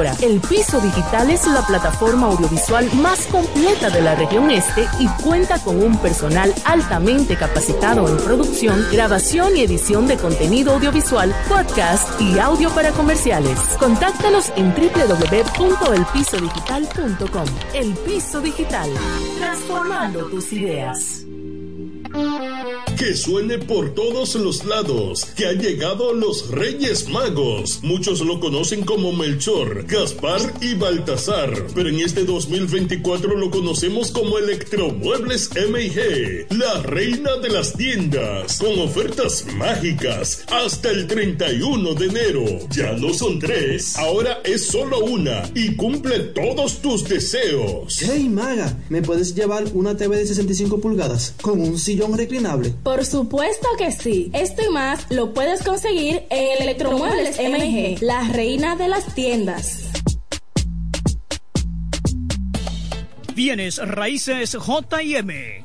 El Piso Digital es la plataforma audiovisual más completa de la región este y cuenta con un personal altamente capacitado en producción, grabación y edición de contenido audiovisual, podcast y audio para comerciales. Contáctanos en www.elpisodigital.com. El Piso Digital, transformando tus ideas. Que suene por todos los lados, que han llegado los Reyes Magos. Muchos lo conocen como Melchor, Gaspar y Baltasar, pero en este 2024 lo conocemos como Electromuebles MG, la reina de las tiendas, con ofertas mágicas hasta el 31 de enero. Ya no son tres, ahora es solo una y cumple todos tus deseos. Hey Maga, ¿me puedes llevar una TV de 65 pulgadas con un sillón reclinable? Supuesto que sí. Esto y más lo puedes conseguir en Electromuebles MG, la reina de las tiendas. Bienes raíces JM,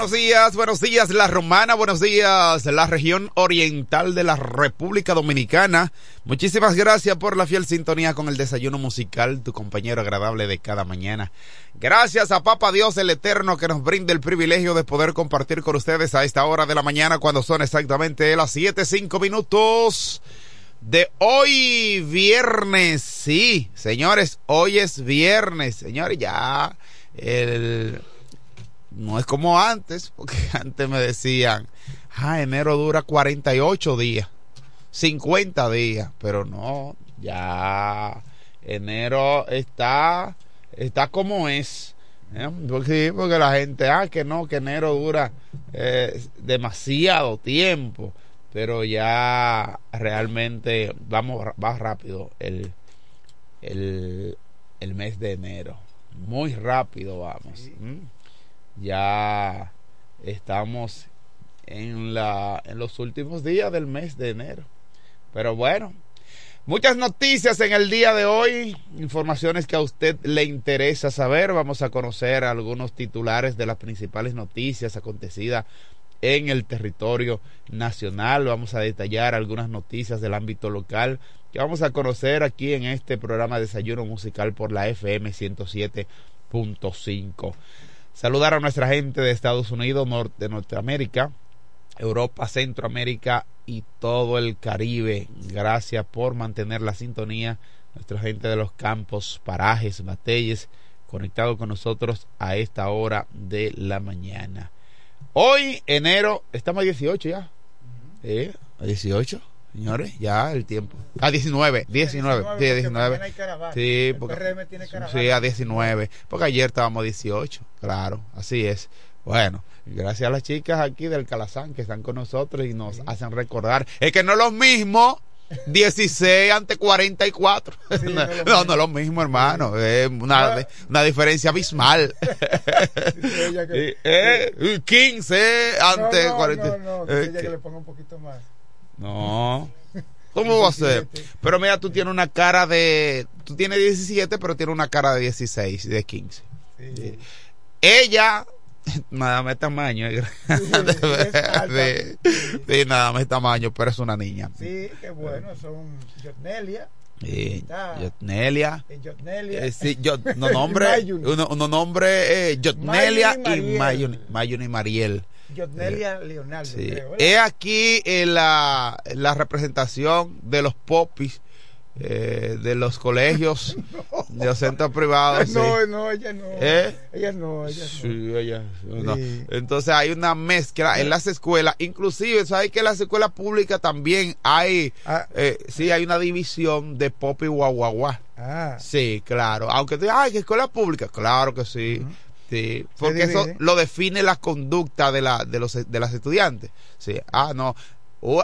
Buenos días, buenos días La Romana, buenos días la región oriental de la República Dominicana. Muchísimas gracias por la fiel sintonía con el desayuno musical, tu compañero agradable de cada mañana. Gracias a Papa Dios el Eterno que nos brinda el privilegio de poder compartir con ustedes a esta hora de la mañana cuando son exactamente las siete cinco minutos de hoy viernes. Sí, señores, hoy es viernes, señores, ya el no es como antes, porque antes me decían, ah, enero dura 48 días, 50 días, pero no, ya enero está, está como es. ¿eh? Porque, porque la gente, ah, que no, que enero dura eh, demasiado tiempo, pero ya realmente vamos, va rápido el, el, el mes de enero. Muy rápido vamos ya estamos en, la, en los últimos días del mes de enero. Pero bueno, muchas noticias en el día de hoy, informaciones que a usted le interesa saber. Vamos a conocer algunos titulares de las principales noticias acontecidas en el territorio nacional. Vamos a detallar algunas noticias del ámbito local que vamos a conocer aquí en este programa Desayuno Musical por la FM 107.5. Saludar a nuestra gente de Estados Unidos, de Norteamérica, Europa, Centroamérica y todo el Caribe. Gracias por mantener la sintonía. Nuestra gente de los campos, parajes, batelles, conectado con nosotros a esta hora de la mañana. Hoy, enero, estamos a 18 ya. ¿Eh? ¿A 18? Señores, ya el tiempo. A 19, 19, 19 sí, 19. Sí, porque, sí, a 19. Porque ayer estábamos a 18, claro, así es. Bueno, gracias a las chicas aquí del Calazán que están con nosotros y nos hacen recordar. Es que no es lo mismo 16 ante 44. Sí, no, no, no, es lo mismo, hermano. Es una, una diferencia abismal. Sí, eh, 15 ante 40. No, no, no, eh, que le ponga un poquito más. No. ¿Cómo va a ser? Pero mira, tú tienes una cara de. Tú tienes 17, pero tienes una cara de 16, de 15. Sí. Ella, nada más tamaño. Sí, nada más tamaño, pero es una niña. Sí, qué bueno. Son Jotnelia. Sí, Jotnelia. Jotnelia. Eh, sí, no nombre, uno, uno nombre eh, Jotnelia y Mayuni Mariel. Yotnelia Leonardo. es aquí en la, la representación de los popis eh, de los colegios de los centros privados. No, no, ella no. ¿Eh? Ella no, ella sí, Ella, no. Entonces hay una mezcla en las escuelas, inclusive, ¿sabes que en las escuelas públicas también hay, ah. eh, sí, hay una división de pop y guaguaguá. Ah. Sí, claro. Aunque tú ay, que escuela pública, claro que sí. Sí, porque eso lo define la conducta de, la, de, los, de las estudiantes. Sí, ah, no.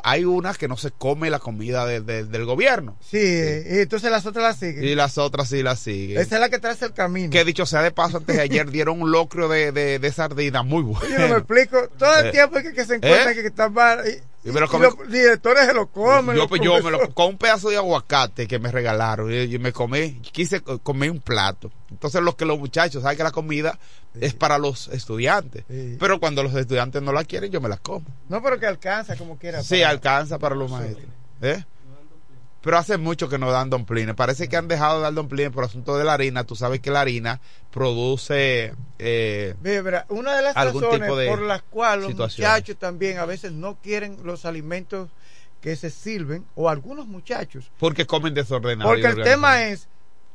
hay unas que no se come la comida del gobierno. Sí, y entonces las otras las siguen. Y las otras sí las siguen. Esa es la que trae el camino. Que dicho sea de paso, antes de ayer dieron un locrio de, de, de sardina muy bueno. Yo no me explico. Todo el eh, tiempo que, que se encuentra ¿Eh? que están mal. Y, me lo los directores se lo comen. Yo, pues, yo me lo con un pedazo de aguacate que me regalaron. Y, me comí, quise comer un plato. Entonces, los que los muchachos saben que la comida es para los estudiantes. Pero cuando los estudiantes no la quieren, yo me la como. No, pero que alcanza como quiera. Sí, alcanza para los maestros. ¿Eh? Pero hace mucho que no dan domplines. Parece que han dejado de dar domplines por asunto de la harina. Tú sabes que la harina produce eh, una de las razones por las cuales los muchachos también a veces no quieren los alimentos que se sirven o algunos muchachos porque comen desordenado. Porque el tema es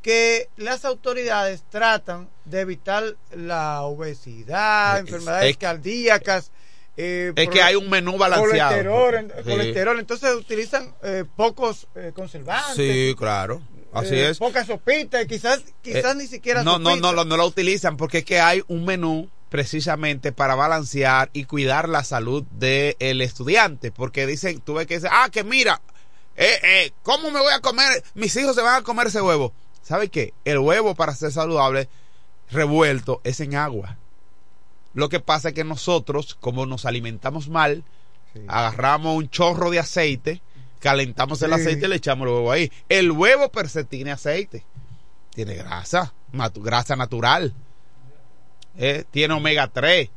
que las autoridades tratan de evitar la obesidad, enfermedades cardíacas. Eh, es que hay un menú balanceado. Colesterol, entonces utilizan eh, pocos eh, conservantes. Sí, claro. Así es. Pocas sopitas, quizás, quizás ni siquiera no, no, no, no, no la utilizan porque es que hay un menú precisamente para balancear y cuidar la salud del estudiante. Porque dicen, tú ves que dicen, ah, que mira, eh, eh, ¿cómo me voy a comer? Mis hijos se van a comer ese huevo. ¿Sabe qué? El huevo para ser saludable revuelto es en agua. Lo que pasa es que nosotros, como nos alimentamos mal, agarramos un chorro de aceite, calentamos el aceite y le echamos el huevo ahí. El huevo per se tiene aceite, tiene grasa, grasa natural. Eh, tiene omega 3.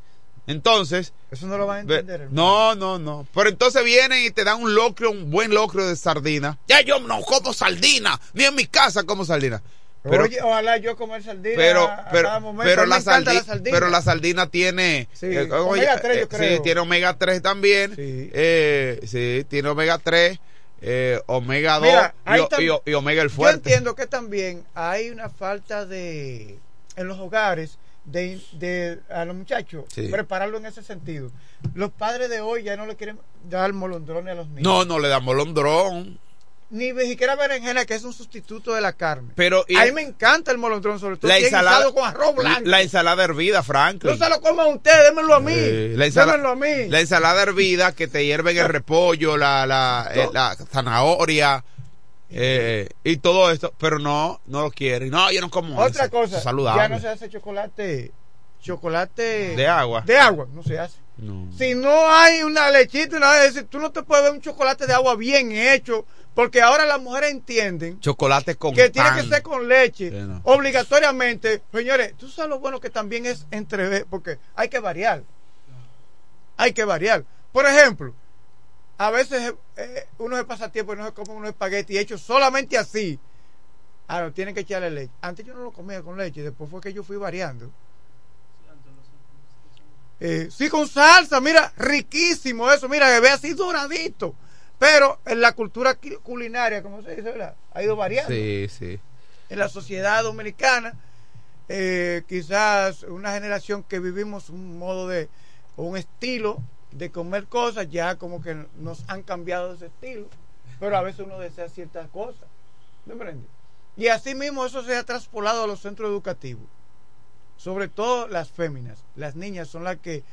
Entonces. Eso no lo van a entender. No, no, no. Pero entonces vienen y te dan un locro, un buen locro de sardina. Ya yo no como sardina, ni en mi casa como sardina. Pero, Oye, ojalá yo comer sardina. Pero, pero, pero, la, sardina, pero la sardina tiene. Sí, eh, omega 3, yo eh, creo. Sí, tiene omega 3 también. Sí, eh, sí tiene omega 3. Eh, omega 2 y, y, omega el fuerte. Yo entiendo que también hay una falta de en los hogares de, de a los muchachos, prepararlo en ese sentido. Los padres de hoy ya no le quieren dar molondrón a los niños. No, no le dan molondrón. Ni siquiera berenjena, que es un sustituto de la carne. Pero, a mí me encanta el molondrón, sobre todo la ensalada con arroz blanco. La ensalada hervida, Franklin. No se lo coman ustedes, démenlo a mí. la ensalada, a mí. La ensalada hervida que te hierven el repollo, la, la, eh, la zanahoria eh, y todo esto, pero no, no lo quieren. No, yo no como Otra cosa, ya no se hace chocolate, chocolate de agua. De agua, no se hace. Si no hay una lechita, nada de tú no te puedes ver un chocolate de agua bien hecho, porque ahora las mujeres entienden chocolate con que tiene que ser con leche, obligatoriamente. Señores, tú sabes lo bueno que también es entre, porque hay que variar. Hay que variar. Por ejemplo, a veces eh, uno se pasa tiempo y no se come unos espagueti hechos solamente así. Ahora, tienen que echarle leche. Antes yo no lo comía con leche, después fue que yo fui variando. Eh, sí, con salsa, mira, riquísimo eso, mira, que ve así doradito. Pero en la cultura culinaria, como se dice, ha ido variando. Sí, sí. En la sociedad dominicana, eh, quizás una generación que vivimos un modo de, un estilo de comer cosas, ya como que nos han cambiado ese estilo, pero a veces uno desea ciertas cosas. ¿Me entiendes? Y así mismo eso se ha traspolado a los centros educativos, sobre todo las féminas. Las niñas son las que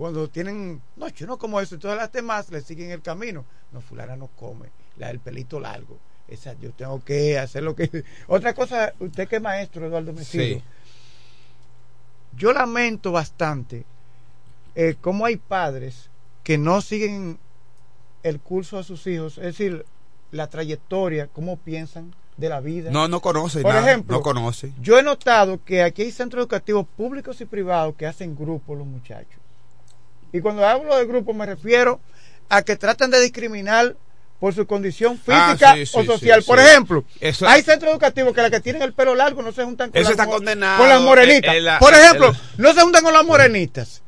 cuando tienen, no, yo no como eso, y todas las demás le siguen el camino. No, fulana no come, la del pelito largo. Esa, yo tengo que hacer lo que... Otra cosa, usted que es maestro, Eduardo Mesido, yo lamento bastante eh, cómo hay padres que no siguen el curso a sus hijos, es decir, la trayectoria, cómo piensan de la vida. No, no conocen. Por ejemplo, no conoce. yo he notado que aquí hay centros educativos públicos y privados que hacen grupos los muchachos. Y cuando hablo de grupos me refiero a que tratan de discriminar por su condición ah, física o social. por ejemplo, hay centros educativos que las que tienen el pelo largo no se juntan con, las, con las morenitas. por ejemplo, no se juntan con las morenitas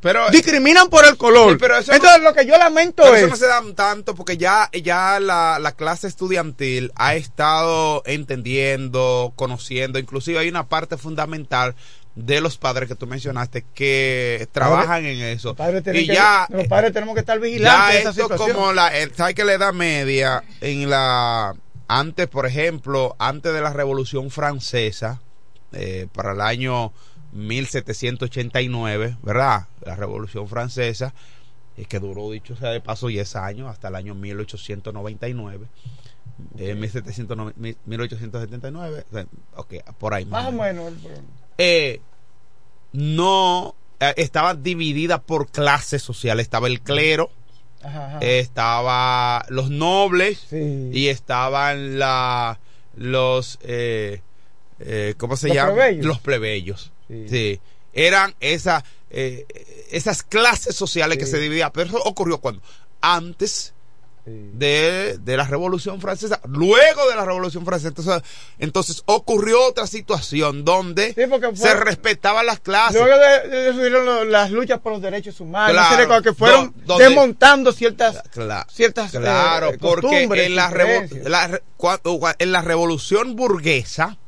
pero, discriminan por el color. Entonces lo que yo lamento es... Eso no se dan tanto porque ya, ya la, la, clase estudiantil ha estado entendiendo, conociendo, inclusive hay una parte fundamental de los padres que tú mencionaste que trabajan en eso. y ya, los padres tenemos que estar vigilantes. Ya esto como la, ¿sabes que la edad media en la, antes, por ejemplo, antes de la Revolución Francesa, eh, para el año 1789, ¿verdad? La Revolución Francesa, es que duró, dicho sea de paso, 10 años, hasta el año 1899. Eh, 1879, ok, por ahí. Más, o menos. Eh, no, eh, estaba dividida por clases sociales. Estaba el clero, estaba los nobles y estaban la, los, eh, eh ¿cómo se llama? Los plebeyos. Sí. Eran esa, eh, esas clases sociales que se dividían. Pero eso ocurrió cuando? Antes de, la Revolución Francesa. Luego de la Revolución Francesa. Entonces, entonces ocurrió otra situación donde se respetaban las clases. Luego de, las luchas por los derechos humanos, que fueron desmontando ciertas, ciertas claro, eh, porque en la, en la Revolución Burguesa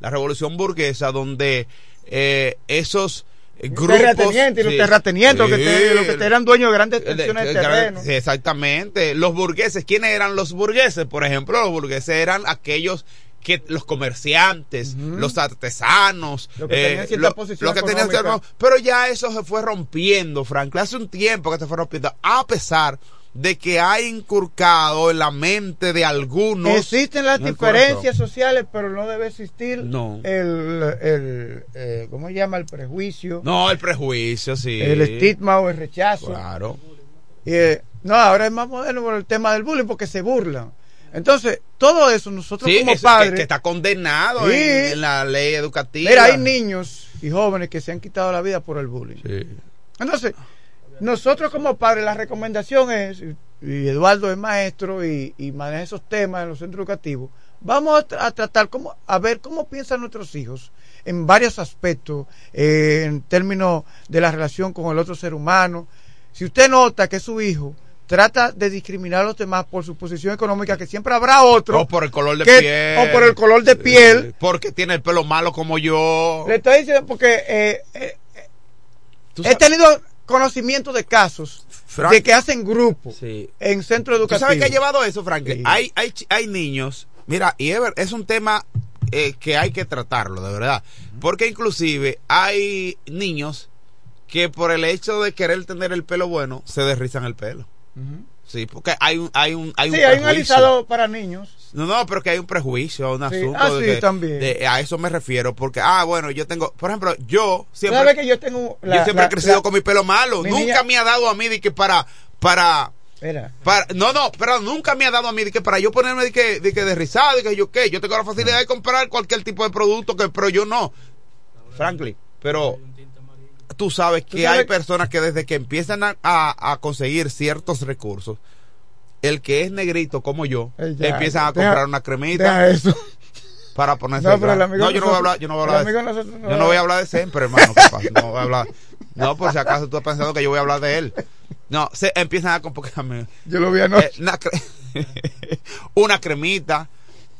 la revolución burguesa, donde eh, esos grupos... Terratenientes y los sí, terratenientes, los que te- sí, los que eran dueños de grandes extensiones de terreno. sí, Exactamente. Los burgueses, ¿quiénes eran los burgueses? Por ejemplo, los burgueses eran aquellos que los comerciantes, los artesanos, Los que tenían cierta lo- posición que tenían cierta- pero ya eso se fue rompiendo, Franklin, hace un tiempo que se fue rompiendo, a pesar de que ha inculcado en la mente de algunos Existen las diferencias sociales, pero no debe existir No. el, el eh, ¿cómo se llama? El prejuicio, No, el prejuicio, sí. el estigma o el rechazo. Claro. Y, eh, no, ahora es más moderno por el tema del bullying porque se burlan. Entonces, todo eso nosotros Sí, como padres... que, está condenado Sí. en, en la ley educativa. Mira, hay niños y jóvenes que se han quitado la vida por el bullying. Entonces, nosotros como padres, la recomendación es, y Eduardo es maestro y, y maneja esos temas en los centros educativos, vamos a, tra- a tratar, cómo, a ver cómo piensan nuestros hijos en varios aspectos, eh, en términos de la relación con el otro ser humano. Si usted nota que su hijo trata de discriminar a los demás por su posición económica, que siempre habrá otro. O por el color de que- piel. O por el color de piel. Porque tiene el pelo malo como yo. Le estoy diciendo porque eh, eh, he tenido conocimiento de casos Frank- de que hacen grupos Sí. en centros ¿Tú educativos. sabes qué ha llevado eso, Franklin? Sí. Hay, hay, hay niños, mira, y es, ver- es un tema eh, que hay que tratarlo, de verdad. Porque inclusive hay niños que por el hecho de querer tener el pelo bueno, se derrizan el pelo. Sí, porque hay un, hay un, hay un sí, hay un alisado para niños. No, no, pero que hay un prejuicio, un Sí. asunto. Ah, de sí, que- también. de- a eso me refiero, porque, ah, bueno, yo tengo, por ejemplo, yo siempre, ¿Sabes que yo tengo yo siempre he crecido con mi pelo malo. mi Nunca niña- me ha dado a mí de que para, para, Mira, para, no, no, pero nunca me ha dado a mí de que para yo ponerme de que, de que de rizado, de que yo qué, yo tengo la facilidad de comprar cualquier tipo de producto, que, pero yo no. Franklin, pero tú sabes que sabes- hay personas que desde que empiezan a, a- a conseguir ciertos recursos, el que es negrito como yo, Eh, ya, empiezan a deja- comprar una cremita eso. para ponerse No, pero el amigo No, yo no voy a hablar, yo no voy a hablar de no yo no voy a hablar de siempre, hermano. No voy a hablar. No, por si acaso tú estás pensando que yo voy a hablar de él. No, se empiezan a comprar Yo lo vi anoche. una, cre- una cremita.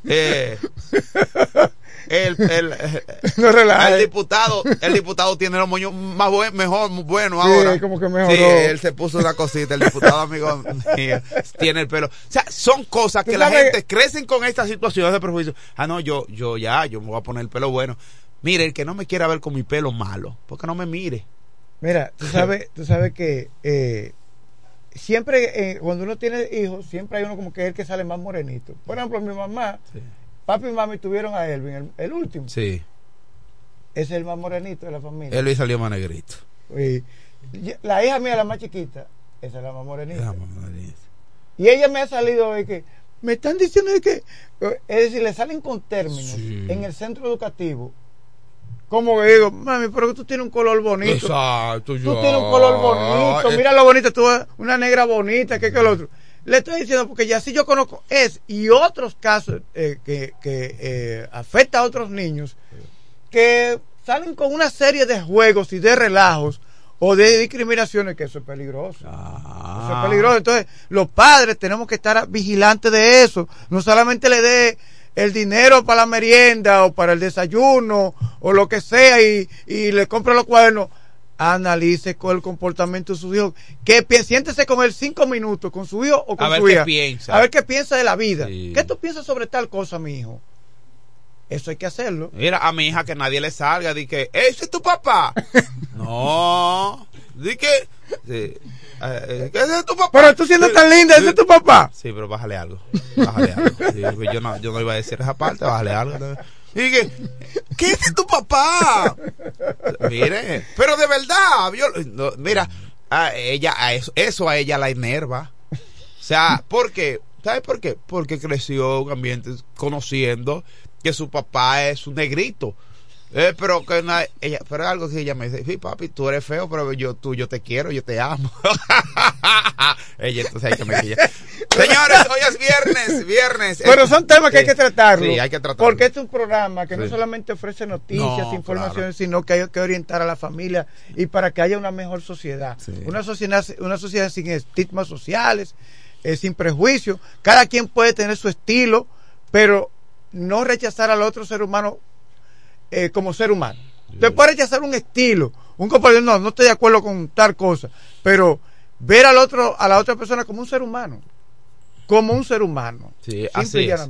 Eh, el, el, No el diputado, el diputado tiene los moños más buen, mejor, bueno Sí, ahora. como que mejoró. Sí, él se puso una cosita, el diputado amigo mío, tiene el pelo. O sea, son cosas que la gente crecen con estas situaciones de prejuicio. Ah, no, yo, yo ya, yo me voy a poner el pelo bueno. Mire, el que no me quiera ver con mi pelo malo, porque no me mire. Mira, tú sabes, tú sabes que eh, siempre eh, cuando uno tiene hijos, siempre hay uno como que es el que sale más morenito. Por ejemplo, mi mamá, papi y mami tuvieron a Elvin, el, el último. Sí, es el más morenito de la familia. él salió más negrito. La hija mía, la más chiquita, esa es la más morenita. Ah, más negrito. Y ella me ha salido de que me están diciendo de que, es decir, le salen con términos en el centro educativo. Como que digo, mami, pero tú tienes un color bonito. Exacto, Tú tienes un color bonito, mira lo bonito, tú una negra bonita, que que el otro. Le estoy diciendo porque ya sí yo conozco es y otros casos eh, que, que eh, afecta a otros niños que salen con una serie de juegos y de relajos o de discriminaciones que eso es peligroso. Eso es peligroso. Entonces, los padres tenemos que estar vigilantes de eso. No solamente le dé el dinero para la merienda o para el desayuno o lo que sea y, y le compre los cuadernos. Analice con el comportamiento de su hijo. Que siéntese con él cinco minutos, con su hijo o con A ver su qué hija. piensa. A ver qué piensa de la vida. Sí. ¿Qué tú piensas sobre tal cosa, mi hijo? Eso hay que hacerlo. Mira, a mi hija que nadie le salga, di que, ese es tu papá. no, di que, sí, eh, que ese es tu papá. Pero tú siendo tan linda, ese es tu papá. Sí, pero bájale algo. Bájale algo. Sí, pues yo, no, yo no iba a decir esa parte, bájale algo. Y que, ¿qué es tu papá? Mire, pero de verdad, mira, a ella, a eso, a ella la enerva. O sea, ¿por qué? ¿Sabes por qué? Porque creció en un ambiente conociendo que su papá es un negrito. Eh, pero que na- ella, pero algo que ella me dice, sí, papi, tú eres feo, pero yo, tú, yo te quiero, yo te amo. ella, entonces hay que me. Señores, hoy es viernes, viernes. Pero son temas que hay que tratarlo. Sí, hay que tratarlo. Porque este es un programa que no solamente ofrece noticias, No, informaciones, sino que hay que orientar a la familia y para que haya una mejor sociedad. Una sociedad, una sociedad sin estigmas sociales, eh, sin prejuicios. Cada quien puede tener su estilo, pero no rechazar al otro ser humano eh, como ser humano. Usted puede rechazar un estilo, un compañero, no, no estoy de acuerdo con tal cosa, pero ver al otro, a la otra persona como un ser humano como un ser humano. Sí, así es.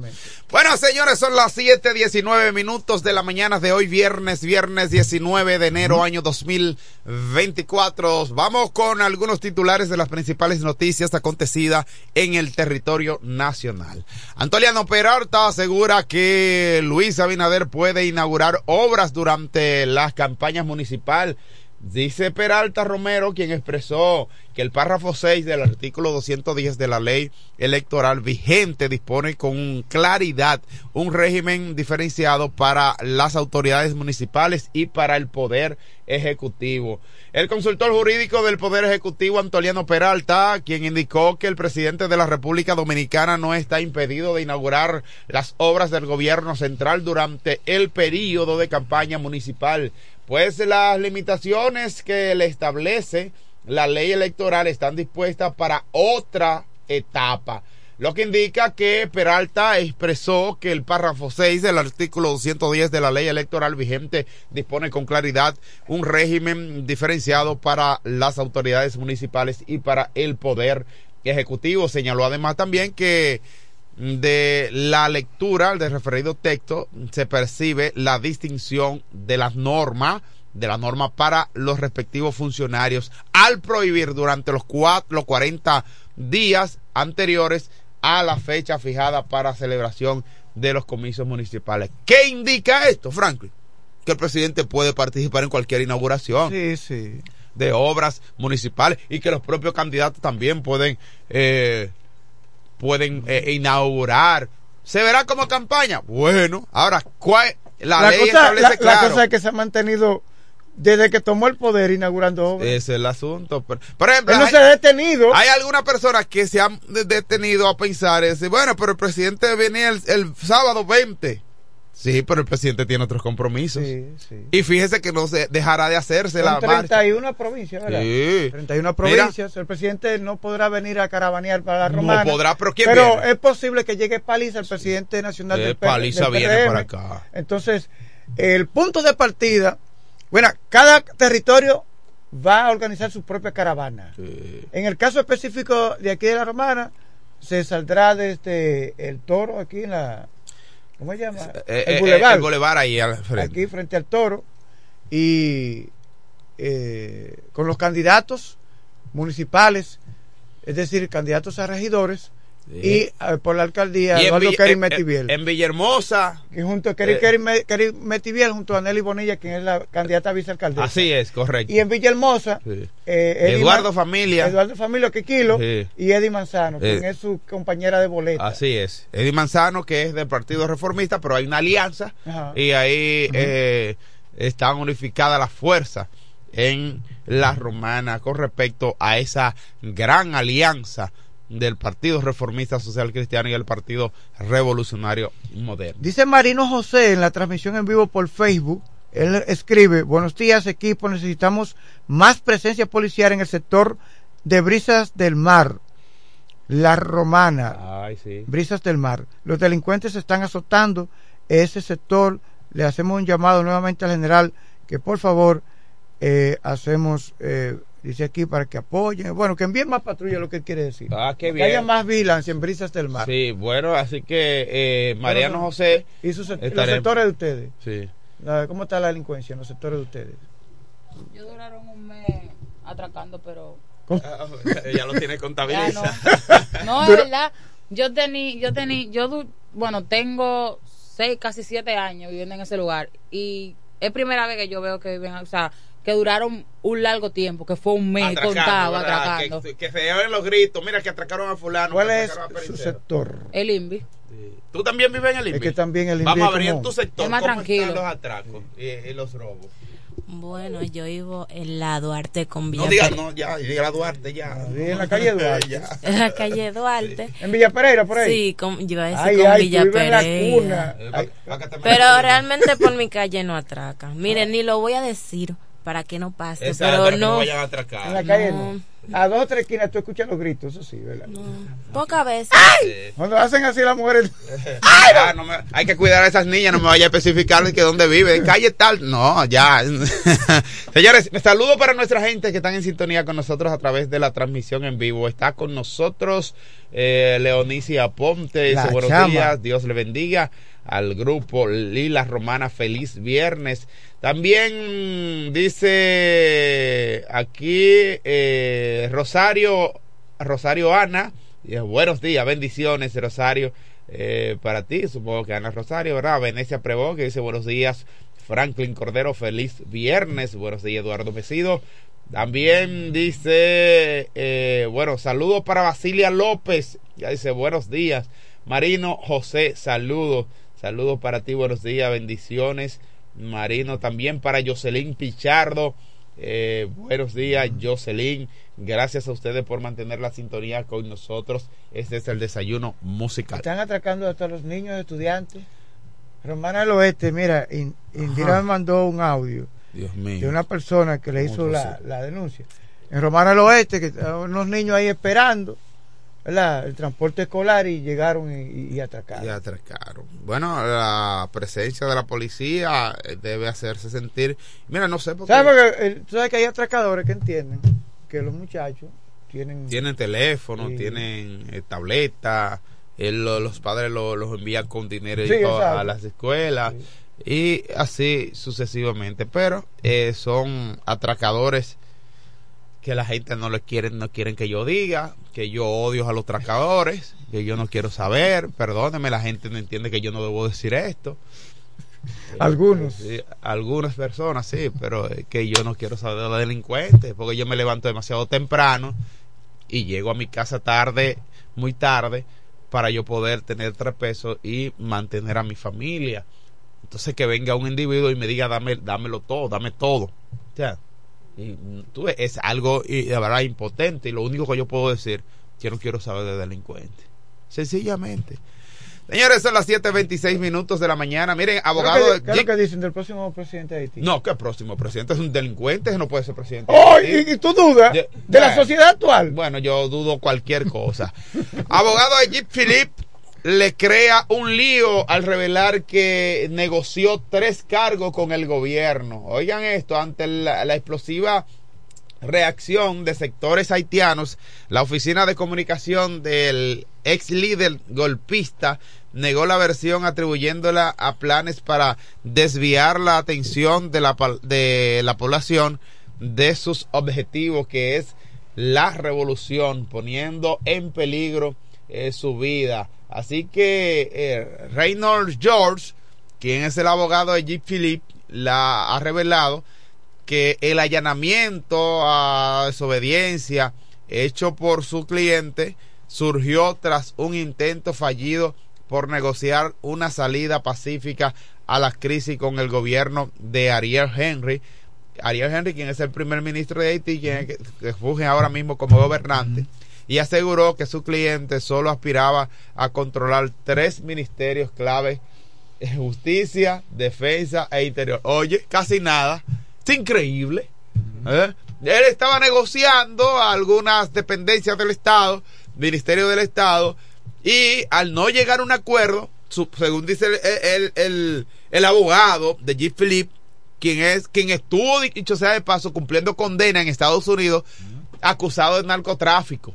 Bueno, señores, son las 7:19 minutos de la mañana de hoy, viernes, viernes 19 de enero, año 2024. Vamos con algunos titulares de las principales noticias acontecidas en el territorio nacional. Antoliano Peralta asegura que Luis Abinader puede inaugurar obras durante las campañas municipales Dice Peralta Romero, quien expresó que el párrafo 6 del artículo 210 de la ley electoral vigente dispone con claridad un régimen diferenciado para las autoridades municipales y para el Poder Ejecutivo. El consultor jurídico del Poder Ejecutivo, Antoliano Peralta, quien indicó que el presidente de la República Dominicana no está impedido de inaugurar las obras del gobierno central durante el periodo de campaña municipal pues las limitaciones que le establece la ley electoral están dispuestas para otra etapa. Lo que indica que Peralta expresó que el párrafo 6 del artículo 210 de la ley electoral vigente dispone con claridad un régimen diferenciado para las autoridades municipales y para el poder ejecutivo. Señaló además también que de la lectura del referido texto se percibe la distinción de las normas de la norma para los respectivos funcionarios al prohibir durante los, cuatro, los 40 días anteriores a la fecha fijada para celebración de los comicios municipales. ¿Qué indica esto, Franklin? Que el presidente puede participar en cualquier inauguración. De obras municipales y que los propios candidatos también pueden eh, pueden eh, inaugurar. ¿Se verá como campaña? Bueno, ahora, ¿cuál, la, ley cosa, la, la cosa es que se ha mantenido desde que tomó el poder inaugurando obras. Ese es el asunto. Por, ejemplo, Él no se ha detenido. Hay algunas personas que se han detenido a pensar, decir, bueno, pero el presidente el, el sábado 20. Sí, pero el presidente tiene otros compromisos. Sí, sí. Y fíjese que no se dejará de hacerse Son la 31 marcha. provincias, ¿verdad? Sí. 31 provincias. el presidente no podrá venir a caravanear para la romana. No podrá, pero ¿quién Pero es posible que llegue Paliza, el presidente nacional del, Paliza del viene para acá. Entonces, el punto de partida, bueno, cada territorio va a organizar su propia caravana. En el caso específico de aquí de la romana, se saldrá desde el toro aquí en la ¿cómo se llama? Eh, el, Boulevard. el Boulevard ahí al frente. Aquí frente al toro. Y eh, con los candidatos municipales, es decir, candidatos a regidores, y uh, por la alcaldía y Eduardo Kerry Metiviel. En, en, Villahermosa. Y junto a Kerry, eh, Metiviel, junto a Nelly Bonilla, quien es la candidata a vicealcaldesa. Así es, correcto. Y en Villahermosa, sí. eh, Eduardo Familia. Eduardo Familia Quequilo sí. y Eddie Manzano, quien es su compañera de boleta. Así es. Eddie Manzano, que es del Partido Reformista, pero hay una alianza Ajá. y ahí eh, están unificadas las fuerzas en la romana con respecto a esa gran alianza del Partido Reformista Social Cristiano y el Partido Revolucionario Moderno. Dice Marino José en la transmisión en vivo por Facebook, él escribe, buenos días equipo, necesitamos más presencia policial en el sector de Brisas del Mar, La Romana, Ay, sí. Brisas del Mar. Los delincuentes están azotando ese sector, le hacemos un llamado nuevamente al general que por favor eh, hacemos... Eh, dice aquí para que apoyen, bueno, que envíen más patrullas, lo que él quiere decir. Ah, qué bien. Que haya más vigilancia en brisas del mar. Sí, bueno, así que eh, Mariano Pero, José. ¿Y sus, estaré... los sectores de ustedes? Sí. ¿Cómo está la delincuencia en los sectores de ustedes? Yo duraron un mes atracando, pero. ya lo tiene contabilizado. no, no es verdad. Yo tení, yo tení, yo, bueno, tengo seis, casi siete años viviendo en ese lugar y es primera vez que yo veo que viven, o sea, que duraron un largo tiempo, que fue un mes, atracando, contaba, ¿verdad? atracando. Que, que se oyen los gritos, mira que atracaron a fulano. ¿Cuál es su sector? El INVI. Sí. ¿Tú también vives en el INVI? Es que también el INVI Vamos a en tu sector, es más ¿cómo tranquilo. están los atracos y, y los robos? Bueno, yo vivo en la Duarte con Villa No diga, no, ya, diga la Duarte, ya. Sí, en la calle Duarte. ya. En la calle Duarte. ¿En Villa Pereira, por ahí? Sí, con, yo a ay, con ay, Villa Pereira. cuna. Eh, Pero realmente por mi calle no atracan. Miren, ni lo voy a decir para que no pase, Exacto, pero para que no. no vayan a atracar. En la calle No. no. A dos o tres esquinas tú escuchas los gritos, eso sí, ¿verdad? Pocas veces. Cuando hacen así las mujeres. Ah, no me- hay que cuidar a esas niñas, no me vaya a especificar que dónde vive, en calle tal. No, ya. Señores, me saludo para nuestra gente que están en sintonía con nosotros a través de la transmisión en vivo. Está con nosotros eh, Leonicia Ponte. Dice, buenos chama. días, Dios le bendiga. Al grupo Lila Romana, feliz viernes. También dice aquí eh, Rosario, Rosario Ana. Buenos días, bendiciones, Rosario. eh, para ti, supongo que Ana Rosario, ¿verdad? Venecia Prevó, que dice buenos días. Franklin Cordero, feliz viernes. Buenos días, Eduardo Mesido. También dice, eh, bueno, saludos para Basilia López. Ya dice, buenos días. Marino José, saludos. Saludos para ti, buenos días, bendiciones. Marino también para Jocelyn Pichardo. Eh, buenos días, Jocelyn. Gracias a ustedes por mantener la sintonía con nosotros. Este es el desayuno musical. Están atracando hasta los niños estudiantes. Romana del Oeste, mira, In- Indira me mandó un audio Dios mío. de una persona que le ¿Cómo hizo la, la denuncia. En Romana del Oeste, que estaban unos niños ahí esperando ¿verdad? el transporte escolar y llegaron y, y atracaron. Y atracaron. Bueno, la presencia de la policía eh, debe hacerse sentir. Mira, no sé por qué. ¿Sabes? Porque, tú sabes que hay atracadores que entienden que los muchachos tienen... Tienen teléfono, Sí. tienen eh, tableta, eh, lo- los padres lo- los envían con dinero Sí, a las escuelas y así sucesivamente. Pero eh, son atracadores que la gente no le quieren, no quieren que yo diga, que yo odio a los atracadores, que yo no quiero saber. Perdóneme, la gente no entiende que yo no debo decir esto. Algunos. Sí, algunas personas sí, pero es que yo no quiero saber de los delincuentes, porque yo me levanto demasiado temprano y llego a mi casa tarde, muy tarde, para yo poder tener tres pesos y mantener a mi familia. Entonces que venga un individuo y me diga, dame, dámelo todo, dame todo. O sea, y, mm, tú ves, es algo y, de verdad impotente y lo único que yo puedo decir, yo no quiero saber de delincuentes. Sencillamente. Señores, son las 7.26 minutos de la mañana. Miren, abogado... ¿Qué qué que dicen del próximo presidente de Haití? no, que el próximo presidente es un delincuente, no puede ser presidente. de ¡Oh! Haití. ¿Y, tú dudas de la sociedad actual? Bueno, yo dudo cualquier cosa. Abogado Jeep Philip le crea un lío al revelar que negoció tres cargos con el gobierno. Oigan esto, ante la, explosiva reacción de sectores haitianos, la oficina de comunicación del ex líder golpista negó la versión atribuyéndola a planes para desviar la atención de la, de la población de sus objetivos, que es la revolución, poniendo en peligro eh, su vida. Así que eh, Reynolds George, quien es el abogado de Jeep Philip, la ha revelado que el allanamiento a desobediencia hecho por su cliente surgió tras un intento fallido por negociar una salida pacífica a la crisis con el gobierno de Ariel Henry. Ariel Henry, quien es el primer ministro de Haití, quien es que, que funge ahora mismo como gobernante, y aseguró que su cliente solo aspiraba a controlar tres ministerios clave justicia, defensa e interior. Oye, casi nada. Es increíble. ¿eh? Él estaba negociando algunas dependencias del Estado, Ministerio del Estado, y al no llegar a un acuerdo, su- según dice el, el, el- el abogado de G. Philip, quien es quien estuvo, dicho sea de paso, cumpliendo condena en Estados Unidos, acusado de narcotráfico.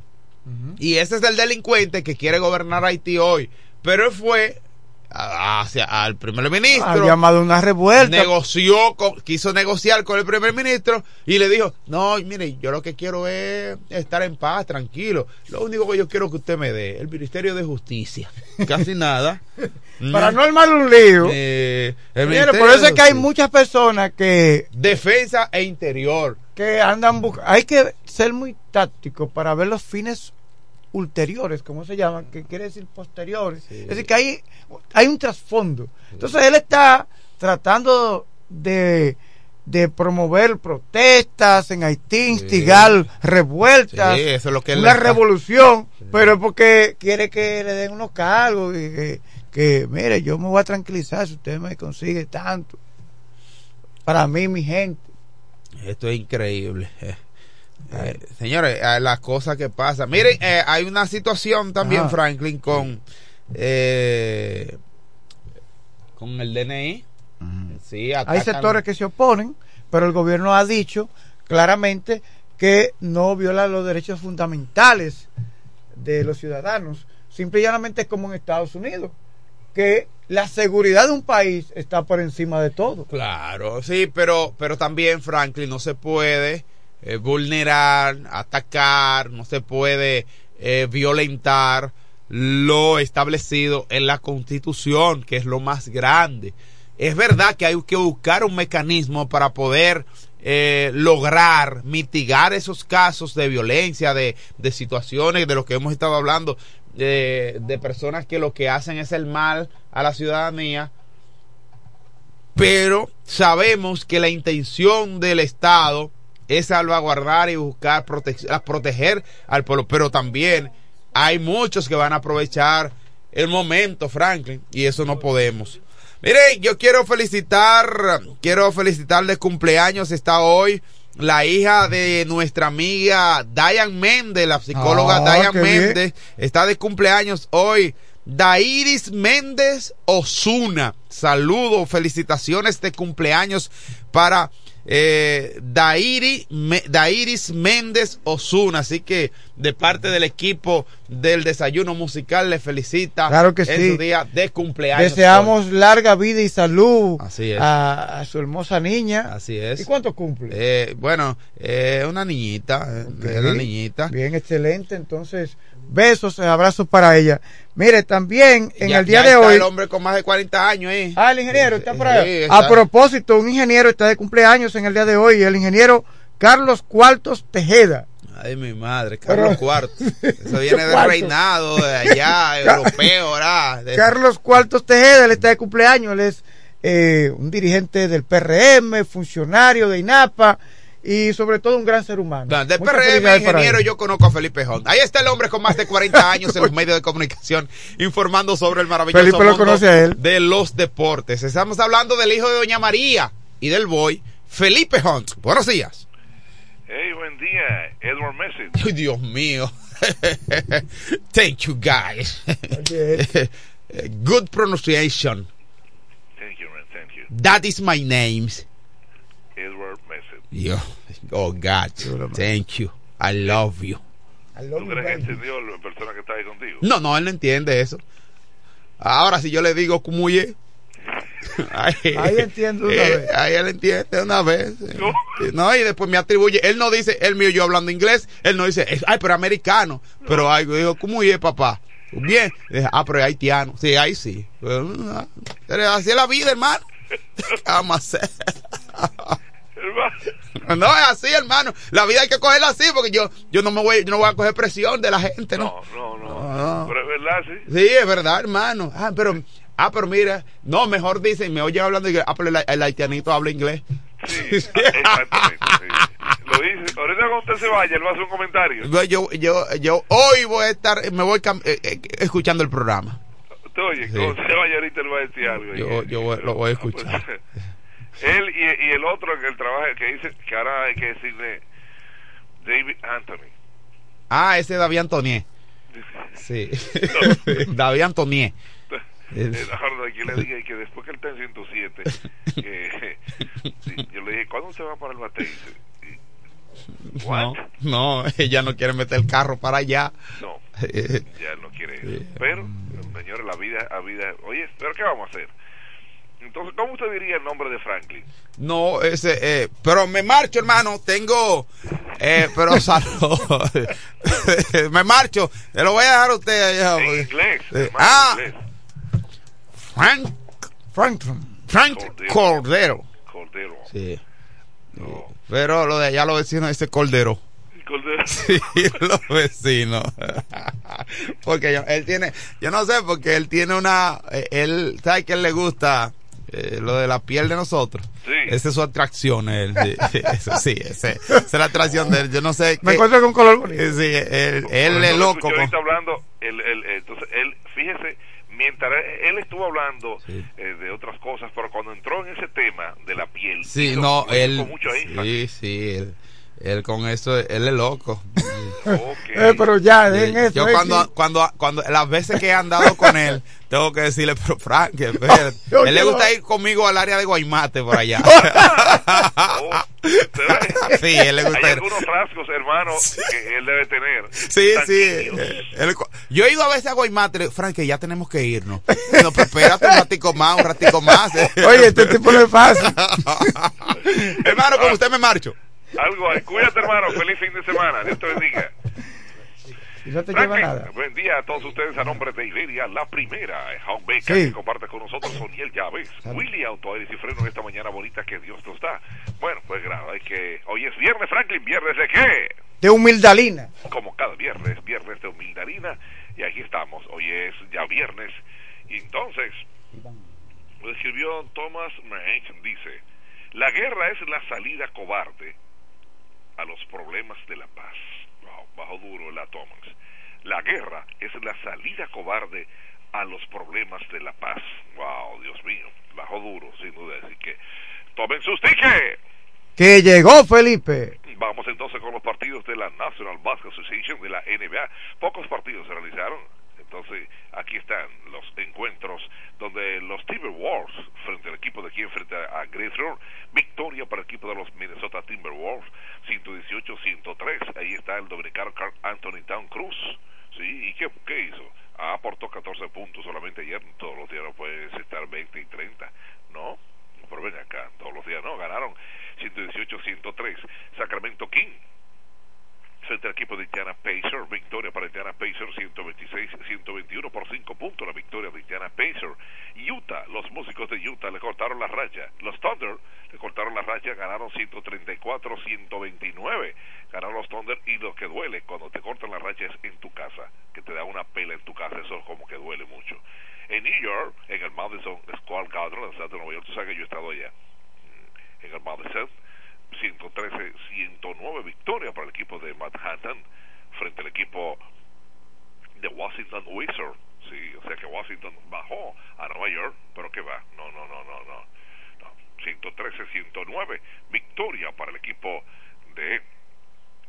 Y ese es el delincuente que quiere gobernar Haití hoy. Pero él fue hacia al primer Ha ministro llamado una revuelta. negoció con- quiso negociar con el primer ministro y le dijo no mire yo lo que quiero es estar en paz tranquilo lo único que yo quiero que usted me dé el ministerio de justicia casi nada Para no armar un lío. Eh, Ministerio por eso es que hay muchas personas que defensa e interior que andan buscando. Hay que ser muy táctico para ver los fines ulteriores, como se llaman, que quiere decir posteriores. Es decir, que hay, hay un trasfondo. Entonces él está tratando de, de promover protestas en Haití, instigar revueltas, Sí, eso es lo que una revolución, pero es porque quiere que le den unos cargos, y que, que, mire, yo me voy a tranquilizar si usted me consigue tanto. Para mí, mi gente. Esto es increíble. Eh, eh, señores, eh, las cosas que pasan. Miren, eh, hay una situación también, Ajá. Franklin, con eh, con el DNI. Sí, Hay sectores que se oponen, pero el gobierno ha dicho claramente que no viola los derechos fundamentales de los ciudadanos. Simple y llanamente es como en Estados Unidos, que la seguridad de un país está por encima de todo. Claro, sí, pero, pero también, Franklin, no se puede eh, vulnerar, atacar, no se puede eh, violentar lo establecido en la Constitución, que es lo más grande. Es verdad que hay que buscar un mecanismo para poder eh, lograr mitigar esos casos de violencia, de, de situaciones de lo que hemos estado hablando, de personas que lo que hacen es el mal a la ciudadanía, pero sabemos que la intención del Estado es salvaguardar y buscar a proteger al pueblo, pero también hay muchos que van a aprovechar el momento, Franklin, y eso no podemos. Mire, yo quiero felicitar, quiero felicitar de cumpleaños, está hoy la hija de nuestra amiga Diane Méndez, la psicóloga Ah, Diane bien. Méndez, está de cumpleaños hoy. Dairis Méndez Osuna. Saludos, felicitaciones de cumpleaños para eh, Dairi, Me- Dairis Méndez Osuna. Así que de parte del equipo del desayuno musical le felicita Claro que en sí. su día de cumpleaños. Deseamos larga vida y salud Así es. a, a su hermosa niña. Así es. ¿Y cuánto cumple? Eh, bueno, eh, una niñita, eh, una niñita. Bien, excelente. Entonces, besos, abrazos para ella. Mire, también en Ya- el día ya de está hoy. el hombre con más de 40 años, ¿eh? Ah, el ingeniero está por Sí, ahí. está. A propósito, un ingeniero está de cumpleaños en el día de hoy, el ingeniero Carlos Cuartos Tejeda. Ay, mi madre, Carlos Pero- Cuarto. Eso viene del reinado de allá, europeo, ¿verdad? De- Carlos Cuartos Tejeda, él está de cumpleaños, él es eh, un dirigente del PRM, funcionario de INAPA y sobre todo un gran ser humano. Claro, Del Muchas PRM, ingeniero, yo conozco a Felipe Jón. Ahí está el hombre con más de 40 años en los medios de comunicación informando sobre el maravilloso Felipe lo mundo conoce a él. de los deportes. Estamos hablando del hijo de Doña María y del boy, Felipe Hunt. Buenos días. Hey, buen día, Edward Message. Ay, Dios mío. Thank you, guys. Good pronunciation. Thank you, man, thank you. That is my name. Edward. Yo, oh God, thank you. I love you. ¿Tú crees que entendió la persona que está ahí contigo? No, no, él no entiende eso. Ahora, si yo le digo Cumuye, ahí, Ahí entiendo de una eh, vez. ahí él entiende de una vez. Eh, No, y después me atribuye. Él no dice, él mío, yo hablando inglés. Él no dice, ay, pero americano. Pero ahí digo, Cumuye, papá. Bien. Dije, ah, pero es haitiano. Sí, ahí sí. Pero así es la vida, hermano. ¿Qué vamos a hacer? No es así, hermano. La vida hay que cogerla así porque yo, yo no me voy, yo no voy a coger presión de la gente, ¿no? No, no, no. Pero es verdad, sí. Sí, es verdad, hermano. Ah, pero, ah, pero mira, no, mejor dicen, me oye hablando inglés. Ah, pero el, el haitianito habla inglés. Sí, exactamente. sí. Lo dice. Ahorita cuando usted se vaya, él va a hacer un comentario. Yo, yo, yo, hoy voy a estar, me voy eh, eh, escuchando el programa. Oye, Sí. cuando se vaya ahorita, él va a decir algo. Yo, yo voy- lo voy a Pues, escuchar. Él y, y el otro que el trabaja, que dice que ahora hay que decirle David Anthony. Ah, ese es David Antonier. Sí. David Antonier. Eh, ahora que le dije que después que él está en 107, que, yo le dije, ¿cuándo usted va para el bate? No, no, ella no quiere meter el carro para allá. No, ya no quiere eso. Pero, señores, la vida, la vida, oye, ¿pero qué vamos a hacer? Entonces, ¿cómo usted diría el nombre de Franklin? No, ese, eh, pero me marcho, hermano. Tengo, eh, pero salud. me marcho. Se lo voy a dejar a usted allá. En porque- inglés, Eh, ah, inglés. Frank, Frank, Frank Cordero. Cordero. Sí. Pero lo de allá los vecinos dice Cordero. Cordero. Sí, los vecinos. porque yo- él tiene, yo no sé, porque él tiene una, eh, él, ¿sabe que él le gusta? Eh, lo de la piel de nosotros. Sí. Esa es su atracción, él. Sí, esa es la atracción de él. Yo no sé. Me qué- encuentro con un color bonito. eh, Sí, él, es loco. con- ahorita hablando, él, él, entonces él, fíjese, mientras Él estuvo hablando eh, de otras cosas, pero cuando entró en ese tema de la piel, Sí, hizo- no, él. con mucho énfasis. Sí, sí, él, él con eso, él es loco. Eh, pero ya, Sí, den eso. Yo eh, cuando, cuando, cuando, las veces que he andado con él, tengo que decirle, pero Frank, espérate. Yo él le gusta ir conmigo al área de Guaymate por allá. sí, él le gusta Hay ir. algunos rasgos, hermano, que él debe tener. Sí, sí. eh, él- yo he ido a veces a Guaymate, le digo, Frank, que ya tenemos que irnos. No, pero espérate un ratico más, un ratico más. Oye, este tipo no es fácil. Hermano, con usted me marcho. Algo ahí. Cuídate, hermano. Feliz fin de semana. Dios te bendiga. Y no te lleva nada. Buen día a todos ustedes a nombre de Iberia, la primera, Home Baker, Sí. que comparte con nosotros Soniel Llaves, Willy Auto Aires y Freno en esta mañana bonita que Dios nos da. Bueno, pues claro, hay que... Hoy es viernes, Franklin, ¿viernes de qué? De humildalina. Como cada viernes, viernes de humildarina, y aquí estamos. Hoy es ya viernes, y entonces, lo escribió Thomas Mann, dice, la guerra es la salida cobarde a los problemas de la paz. Wow, bajo duro la Thomas. La guerra es la salida cobarde a los problemas de la paz. Wow, Dios mío, bajo duro, sin duda. Así que tomen sus tickets. Que llegó Felipe. Vamos entonces con los partidos de la National Basketball Association de la NBA. Pocos partidos se realizaron. Entonces, aquí están los encuentros donde los Timberwolves frente al equipo de quien frente a, Grayson, victoria para el equipo de los Minnesota Timberwolves 118-103. Ahí está el dominicano Carl Anthony Town Cruz. Sí, ¿y qué, qué hizo? Ah, aportó 14 puntos solamente ayer. Todos los días no puedes estar 20 y 30. No, pero ven acá, todos los días no, ganaron 118-103. Sacramento King frente al equipo de Indiana Pacers, victoria para Indiana Pacers 126-121 por 5 puntos, la victoria de Indiana Pacers. Utah, los músicos de Utah le cortaron la raya. Los Thunder le cortaron la raya, ganaron 134-129. Ganaron los Thunder y lo que duele cuando te cortan la raya es en tu casa, que te da una pela en tu casa, eso es como que duele mucho. En New York, en el Madison Square Garden, en el estado de Nueva York, tú sabes que yo he estado allá, en el Madison, 113-109 victoria para el equipo de Manhattan frente al equipo de Washington Wizards. Sí, o sea que Washington bajó a Nueva York, pero que va, no, no, no, no, no. no. 113-109 victoria para el equipo de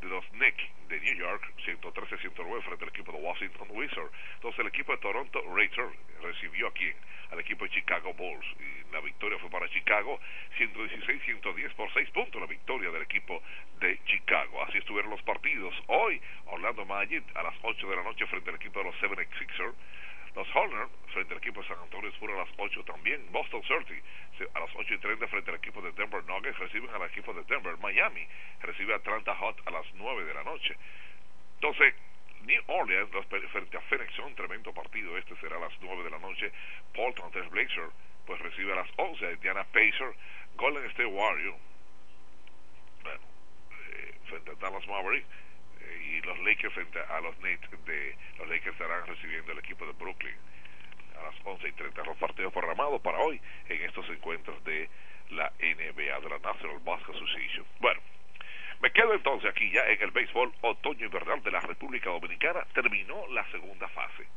los Knicks de New York, 113-109 frente al equipo de Washington Wizards. Entonces el equipo de Toronto Raptors recibió a quién? Al equipo de Chicago Bulls. Y la victoria fue para Chicago, 116-110 por 6 puntos la victoria del equipo de Chicago. Así estuvieron los partidos. Hoy, Orlando Magic a las 8 de la noche frente al equipo de los 76ers. Los Hornets frente al equipo de San Antonio Spurs a las 8 también. Boston Celtics a las 8 y 30 frente al equipo de Denver Nuggets reciben al equipo de Denver. Miami recibe a Atlanta Hot a las 9 de la noche. Entonces, New Orleans frente a Phoenix, un tremendo partido. Este será a las 9 de la noche. Portland Trail Blazer pues recibe a las 11 a Indiana Pacers. Golden State Warriors bueno, eh, frente a Dallas Mavericks eh, y los Lakers frente a los Nets de los Lakers estarán recibiendo el equipo de Brooklyn a las 11 y 30 los partidos programados para hoy en estos encuentros de la NBA de la National Basketball Association. Bueno me quedo entonces aquí ya en el béisbol. Otoño invernal de la República Dominicana terminó la segunda fase.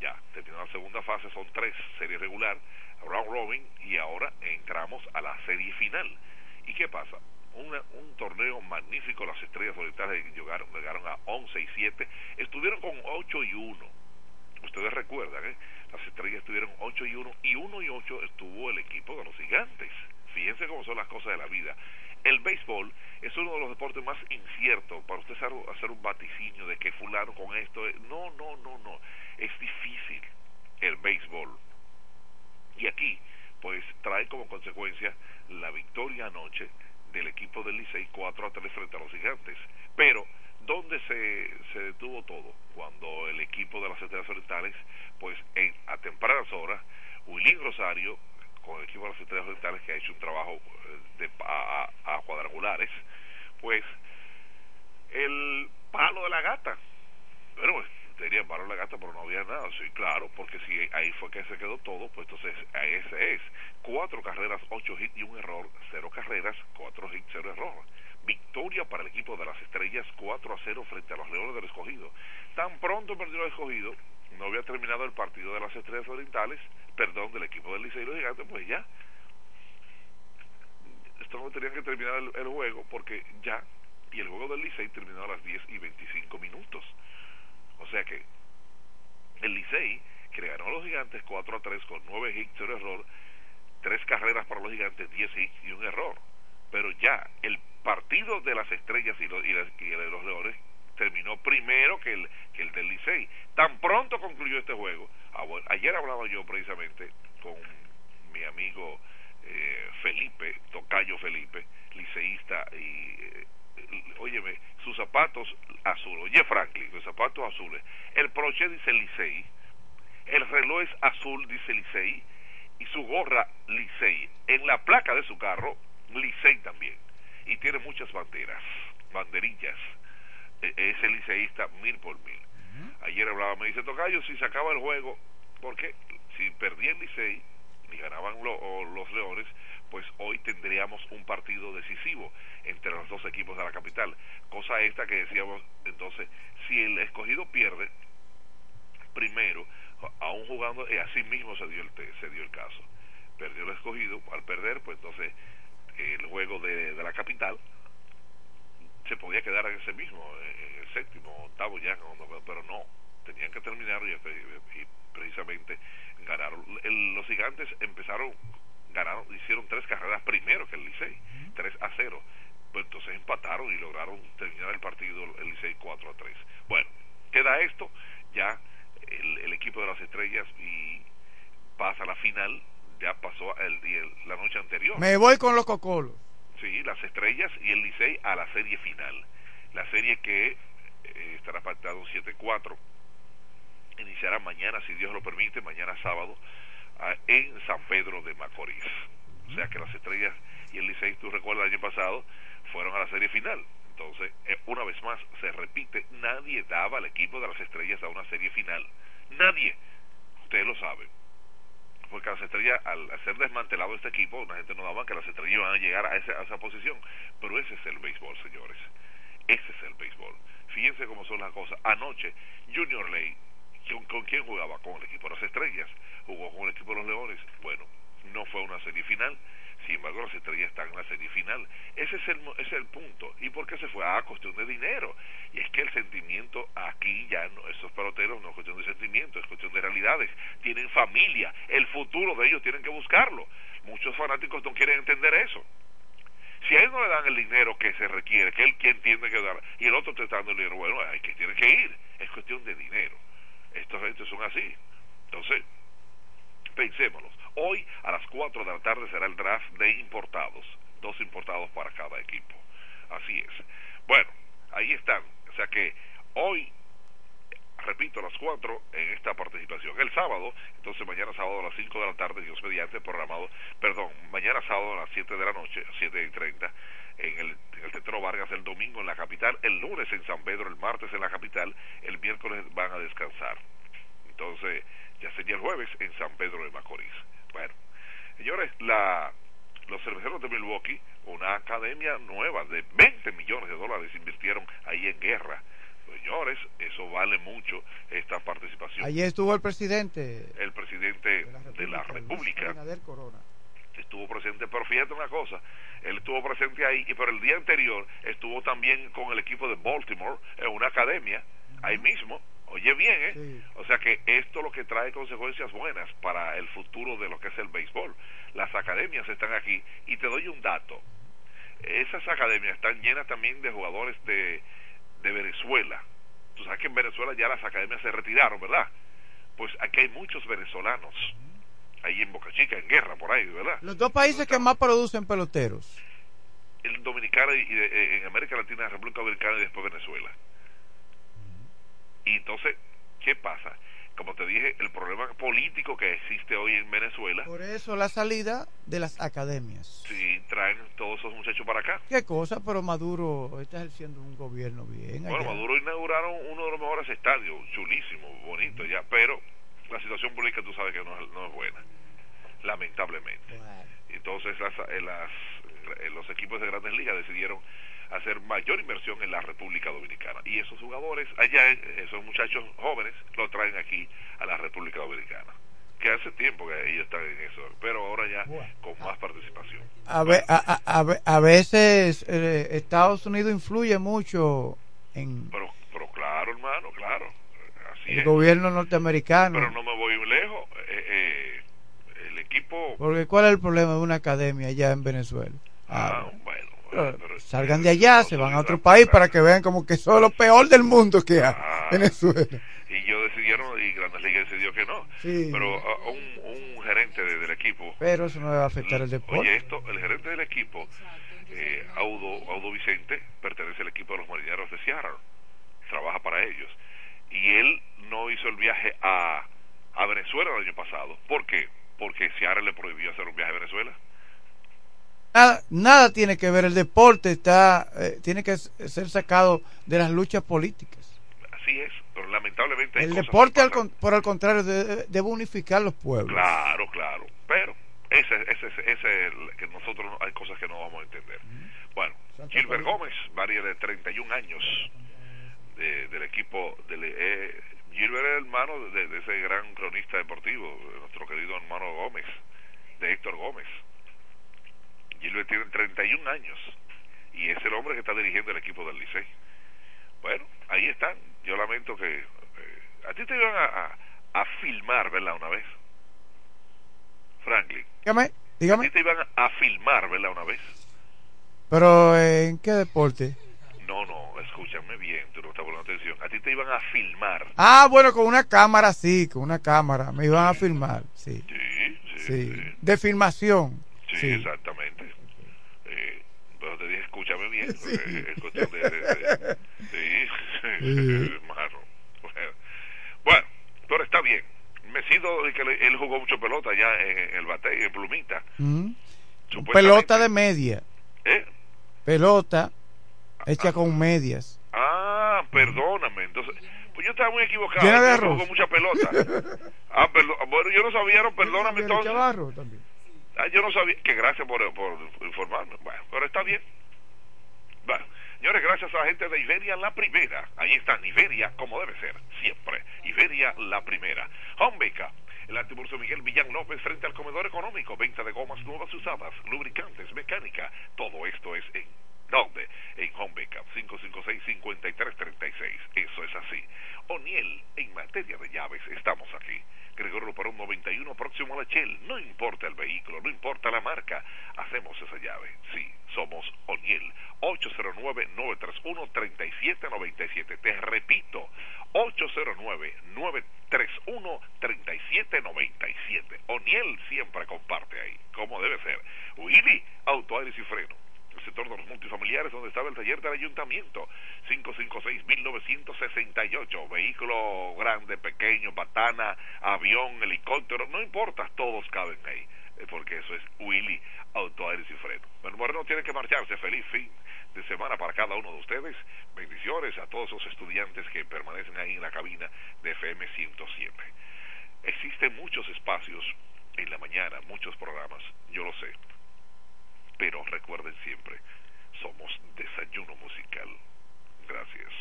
Ya terminó la segunda fase son tres series regular round robin y ahora entramos a la serie final. Y qué pasa Una- un torneo magnífico las estrellas orientales llegaron, llegaron a 11 y 7 estuvieron con 8 y 1 ustedes recuerdan ¿eh? las estrellas estuvieron 8 y 1 y 1 y 8 estuvo el equipo de los gigantes. Fíjense cómo son las cosas de la vida. El béisbol es uno de los deportes más inciertos. Para usted hacer, hacer un vaticinio de que fulano con esto eh, no, no, no, no. Es difícil el béisbol. Y aquí pues trae como consecuencia la victoria anoche del equipo del Licey 4 a 3 frente a los gigantes pero ¿dónde se, se detuvo todo? cuando el equipo de las estrellas orientales pues en, a tempranas horas Wilín Rosario con el equipo de las estrellas orientales que ha hecho un trabajo eh, de, a, cuadrangulares pues el palo de la gata bueno palo de la gata pero no había nada sí claro porque si ahí fue que se quedó todo pues entonces a ese es cuatro carreras ocho hits y un error cero carreras cuatro hits cero error victoria para el equipo de las estrellas 4 a 0 frente a los leones del escogido tan pronto perdió el escogido no había terminado el partido de las Estrellas Orientales, perdón, del equipo del Licey y los Gigantes, pues ya. Esto no tenían que terminar el, el juego porque ya, y el juego del Licey terminó a las 10 y 25 minutos. O sea que el Licey, que le ganó a los Gigantes 4 a 3 con 9 hits y un error, tres carreras para los Gigantes, 10 hits y un error. Pero ya, el partido de las Estrellas y, los, y, las- y de los Leones terminó primero que el, que el del Licey. Tan pronto concluyó este juego. Ah, ayer hablaba yo precisamente con mi amigo eh, Felipe, Tocayo Felipe, liceísta, y eh, óyeme, sus zapatos azules, oye Franklin, sus zapatos azules, el broche dice Licey, el reloj es azul, dice Licey, y su gorra Licey, en la placa de su carro, Licey también, y tiene muchas banderas, banderillas, E- es el liceísta mil por mil. Ayer hablaba, me dice Tocayo, si se acaba el juego, porque si perdía el Licey y ganaban lo- los Leones, pues hoy tendríamos un partido decisivo entre los dos equipos de la capital. Cosa esta que decíamos, entonces, si el escogido pierde, primero, aún jugando, y así mismo se dio el, se dio el caso. Perdió el escogido, al perder, pues entonces el juego de, de la capital se podía quedar en ese mismo, en el séptimo, octavo ya, pero no, tenían que terminar y, y precisamente ganaron. El- los gigantes empezaron, ganaron, hicieron tres carreras primero que el Licey, 3 a 0. Pues entonces empataron y lograron terminar el partido el Licey 4 a 3. Bueno, queda esto, ya el, el equipo de las estrellas y pasa a la final, ya pasó el día, la noche anterior. Me voy con los cocolos. Sí, las estrellas y el Licey a la serie final. La serie que eh, estará pactado 7-4. Iniciará mañana, si Dios lo permite, mañana sábado, en San Pedro de Macorís. O sea que las estrellas y el Licey, tú recuerdas el año pasado, fueron a la serie final. Entonces, eh, una vez más, se repite, nadie daba al equipo de las estrellas a una serie final. Nadie. Ustedes lo saben porque las estrellas, al ser desmantelado este equipo, la gente no daba que las estrellas iban a llegar a, ese- a esa posición. Pero ese es el béisbol, señores. Ese es el béisbol. Fíjense cómo son las cosas. Anoche, Junior Ley, ¿con, con quién jugaba? Con el equipo de las estrellas. Jugó con el equipo de los leones. Bueno, no fue una serie final. Sin embargo, las estrellas están en la serie final. Ese es el, ese es el punto. ¿Y por qué se fue? Ah, cuestión de dinero. Y es que el sentimiento aquí ya no, esos peloteros no es cuestión de sentimiento, es cuestión de realidades. Tienen familia, el futuro de ellos tienen que buscarlo. Muchos fanáticos no quieren entender eso. Si a él no le dan el dinero que se requiere, que él quien tiene que dar, y el otro te está dando el dinero, bueno, hay que tiene que ir. Es cuestión de dinero. Estos gente son así. Entonces, pensémonos. Hoy a las 4 de la tarde será el draft de importados. Dos importados para cada equipo. Así es. Bueno, ahí están. O sea que hoy, repito, a las 4 en esta participación. El sábado, entonces mañana sábado a las 5 de la tarde, Dios mediante, programado, perdón, mañana sábado a las 7 de la noche, 7 y 30, en el, en Vargas, el domingo en la capital, el lunes en San Pedro, el martes en la capital, el miércoles van a descansar. Entonces, ya sería el jueves en San Pedro de Macorís. Bueno, señores, la, los cerveceros de Milwaukee, una academia nueva de 20 millones de dólares invirtieron ahí en guerra. Señores, eso vale mucho esta participación. Ayer estuvo el presidente El presidente de la República Abinader Corona. estuvo presente, pero fíjate una cosa, él estuvo presente ahí, y pero el día anterior estuvo también con el equipo de Baltimore en una academia, ahí mismo, oye bien, ¿eh? O sea que esto lo que trae consecuencias buenas para el futuro de lo que es el béisbol. Las academias están aquí, y te doy un dato, esas academias están llenas también de jugadores de, de Venezuela. Tú sabes que en Venezuela ya las academias se retiraron, ¿verdad? Pues aquí hay muchos venezolanos, ahí en Boca Chica, en guerra, por ahí, ¿verdad? Los dos países que más producen peloteros. en Dominicana y de- eh, en América Latina, República Dominicana y después Venezuela. Y entonces, ¿qué pasa? Como te dije, el problema político que existe hoy en Venezuela, Por eso la salida de las academias. si traen todos esos muchachos para acá. Qué cosa, pero Maduro está ejerciendo un gobierno bien. Bueno, allá. Maduro inauguraron uno de los mejores estadios, chulísimo, bonito ya, pero la situación política tú sabes que no es, no es buena, lamentablemente. Entonces las, eh, las- eh, los equipos de grandes ligas decidieron hacer mayor inversión en la República Dominicana. Y esos jugadores, allá, esos muchachos jóvenes, lo traen aquí a la República Dominicana. Que hace tiempo que ellos están en eso, pero ahora ya con más participación. A, ve- a, a- a ve- a veces eh, Estados Unidos influye mucho en Pero, pero claro, hermano, claro. Así el es. gobierno norteamericano. Pero no me voy lejos. Eh, eh, el equipo. Porque ¿cuál es el problema de una academia allá en Venezuela? Ah, bueno. Salgan de allá, se van a otro país para que vean como que eso es lo peor del mundo que hay Venezuela. Y ellos decidieron, y Grandes Ligas decidió que no. Sí. Pero a- a un, un gerente de- del equipo. Pero eso no va a afectar el deporte. Oye, esto, el gerente del equipo, eh, Audo, Audo Vicente, pertenece al equipo de los marineros de Seattle. Trabaja para ellos. Y él no hizo el viaje a, a Venezuela el año pasado. ¿Por qué? Porque Seattle le prohibió hacer un viaje a Venezuela. Nada, nada tiene que ver, el deporte está eh, tiene que ser sacado de las luchas políticas. Así es, pero lamentablemente hay El cosas deporte, al con- por el contrario, de- debe unificar los pueblos. Claro, claro. Pero ese, ese, ese, es el que nosotros no- hay cosas que no vamos a entender. Bueno, Gilbert Gómez, varía de 31 años de- del equipo. Del, eh, Gilbert es hermano de, de ese gran cronista deportivo, de nuestro querido hermano Gómez, de Héctor Gómez. Gilbert tiene 31 años y es el hombre que está dirigiendo el equipo del Licey. Bueno, ahí están. Yo lamento que eh, a ti te iban a, a, a filmar, ¿verdad? Una vez. Franklin. Dígame, dígame. A ti te iban a, a filmar, ¿verdad? Una vez. Pero ¿en qué deporte? No, no, escúchame bien, tú no estás poniendo atención. A ti te iban a filmar. Ah, bueno, con una cámara, sí, con una cámara. Me iban a filmar, sí. Sí, sí. Sí. De filmación. Sí, Sí. exactamente. Dije, escúchame bien. porque Es cuestión de. de- de- sí, Sí. hermano. Bueno. pero está bien. Mesido, que le- él jugó mucho pelota ya en, el bate, en Plumita. Mm. Pelota de media. ¿Eh? Pelota hecha con medias. Ah, perdóname. Entonces, pues yo estaba muy equivocado. De Yo jugó mucha pelota. Ah, perdón. Bueno, yo no sabía, no, perdóname entonces. Chavarro también. Ah, yo no sabía. Que gracias por, por informarme. Bueno, pero está bien. Bueno, señores, gracias a la gente de Iberia la primera. Ahí están, Iberia como debe ser, siempre. Iberia la primera. Homebeca. El antiburso Miguel Villán López frente al comedor económico. Venta de gomas nuevas usadas, lubricantes, mecánica. Todo esto es en ¿Dónde? En Home Backup 556-5336. Eso es así. O'Neill, en materia de llaves, estamos aquí. Gregorio Luperón 91, próximo a la Shell. No importa no importa la marca. Hacemos esa llave. Sí, somos O'Neill. 809-931-3797. Te repito, 809-931-3797. O'Neill siempre comparte ahí, como debe ser. Willy, auto, aires y freno el sector de los multifamiliares donde estaba el taller del ayuntamiento 556-1968 vehículo grande, pequeño, patana avión, helicóptero, no importa todos caben ahí eh, porque eso es Willy Auto Aires y Freno bueno, Moreno tiene que marcharse feliz fin de semana para cada uno de ustedes bendiciones a todos los estudiantes que permanecen ahí en la cabina de FM 107 existen muchos espacios en la mañana, muchos programas, yo lo sé pero recuerden siempre, somos desayuno musical. Gracias.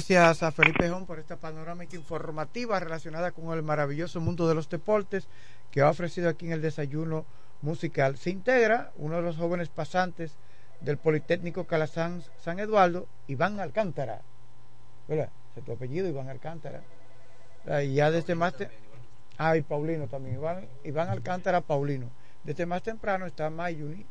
Gracias a Felipe Jón por esta panorámica informativa relacionada con el maravilloso mundo de los deportes que ha ofrecido aquí en el desayuno musical. Se integra uno de los jóvenes pasantes del Politécnico Calazán San Eduardo, Iván Alcántara. ¿Verdad? ¿Es tu apellido, Iván Alcántara? Ah, Y ya desde más... te- Ah, y Paulino también. Iván, Iván Alcántara Paulino. Desde más temprano está Mayuni